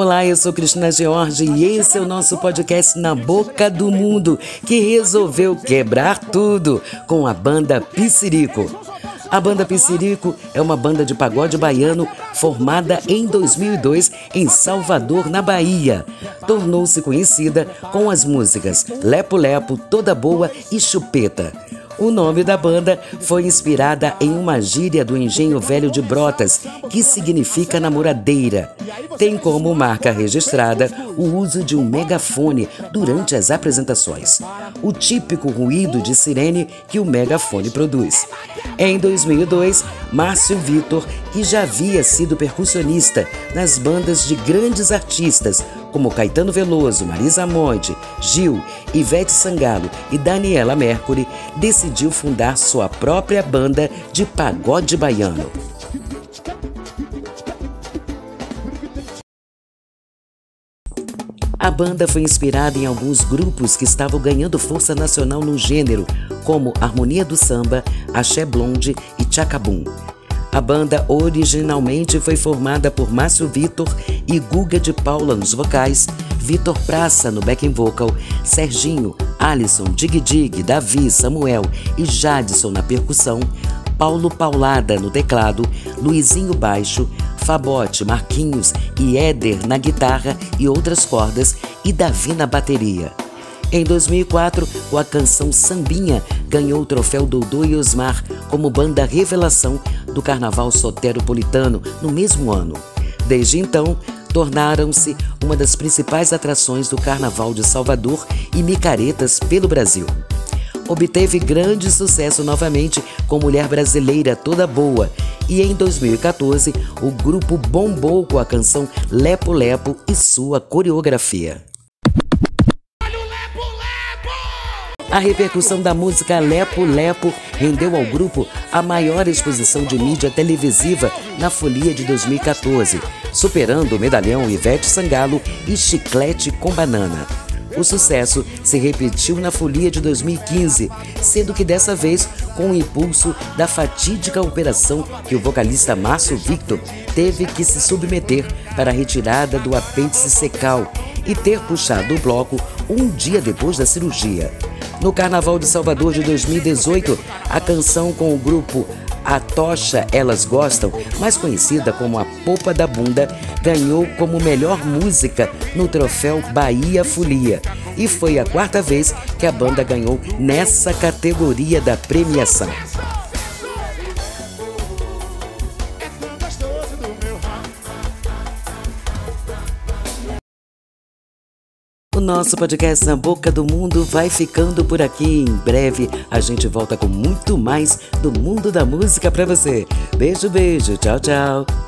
Olá, eu sou Cristina George e esse é o nosso podcast Na Boca do Mundo, que resolveu quebrar tudo com a banda Piscirico. A banda Piscirico é uma banda de pagode baiano formada em 2002 em Salvador, na Bahia. Tornou-se conhecida com as músicas Lepo Lepo, Toda Boa e Chupeta. O nome da banda foi inspirada em uma gíria do engenho velho de Brotas, que significa namoradeira. Tem como marca registrada o uso de um megafone durante as apresentações, o típico ruído de sirene que o megafone produz. Em 2002, Márcio Vitor, que já havia sido percussionista nas bandas de grandes artistas como Caetano Veloso, Marisa Monte, Gil, Ivete Sangalo e Daniela Mercury, decidiu fundar sua própria banda de pagode baiano. A banda foi inspirada em alguns grupos que estavam ganhando força nacional no gênero, como Harmonia do Samba, Axé Blonde e Chacabum. A banda originalmente foi formada por Márcio Vitor e Guga de Paula nos vocais, Vitor Praça no backing vocal, Serginho, Alisson, Dig Dig, Davi, Samuel e Jadson na percussão, Paulo Paulada no teclado, Luizinho baixo, Fabote, Marquinhos e Éder na guitarra e outras cordas e Davi na bateria. Em 2004, a canção Sambinha ganhou o troféu Dodô e Osmar como banda revelação do Carnaval Soteropolitano no mesmo ano. Desde então, tornaram-se uma das principais atrações do Carnaval de Salvador e micaretas pelo Brasil. Obteve grande sucesso novamente com Mulher Brasileira Toda Boa e em 2014 o grupo bombou com a canção Lepo Lepo e sua coreografia. A repercussão da música Lepo Lepo rendeu ao grupo a maior exposição de mídia televisiva na folia de 2014, superando o medalhão Ivete Sangalo e Chiclete com Banana. O sucesso se repetiu na folia de 2015, sendo que dessa vez com o impulso da fatídica operação que o vocalista Márcio Victor teve que se submeter para a retirada do apêndice secal e ter puxado o bloco um dia depois da cirurgia. No Carnaval de Salvador de 2018, a canção com o grupo A Tocha Elas Gostam, mais conhecida como A Popa da Bunda, ganhou como melhor música no troféu Bahia Folia. E foi a quarta vez que a banda ganhou nessa categoria da premiação. O nosso podcast Na Boca do Mundo vai ficando por aqui. Em breve a gente volta com muito mais do mundo da música para você. Beijo, beijo. Tchau, tchau.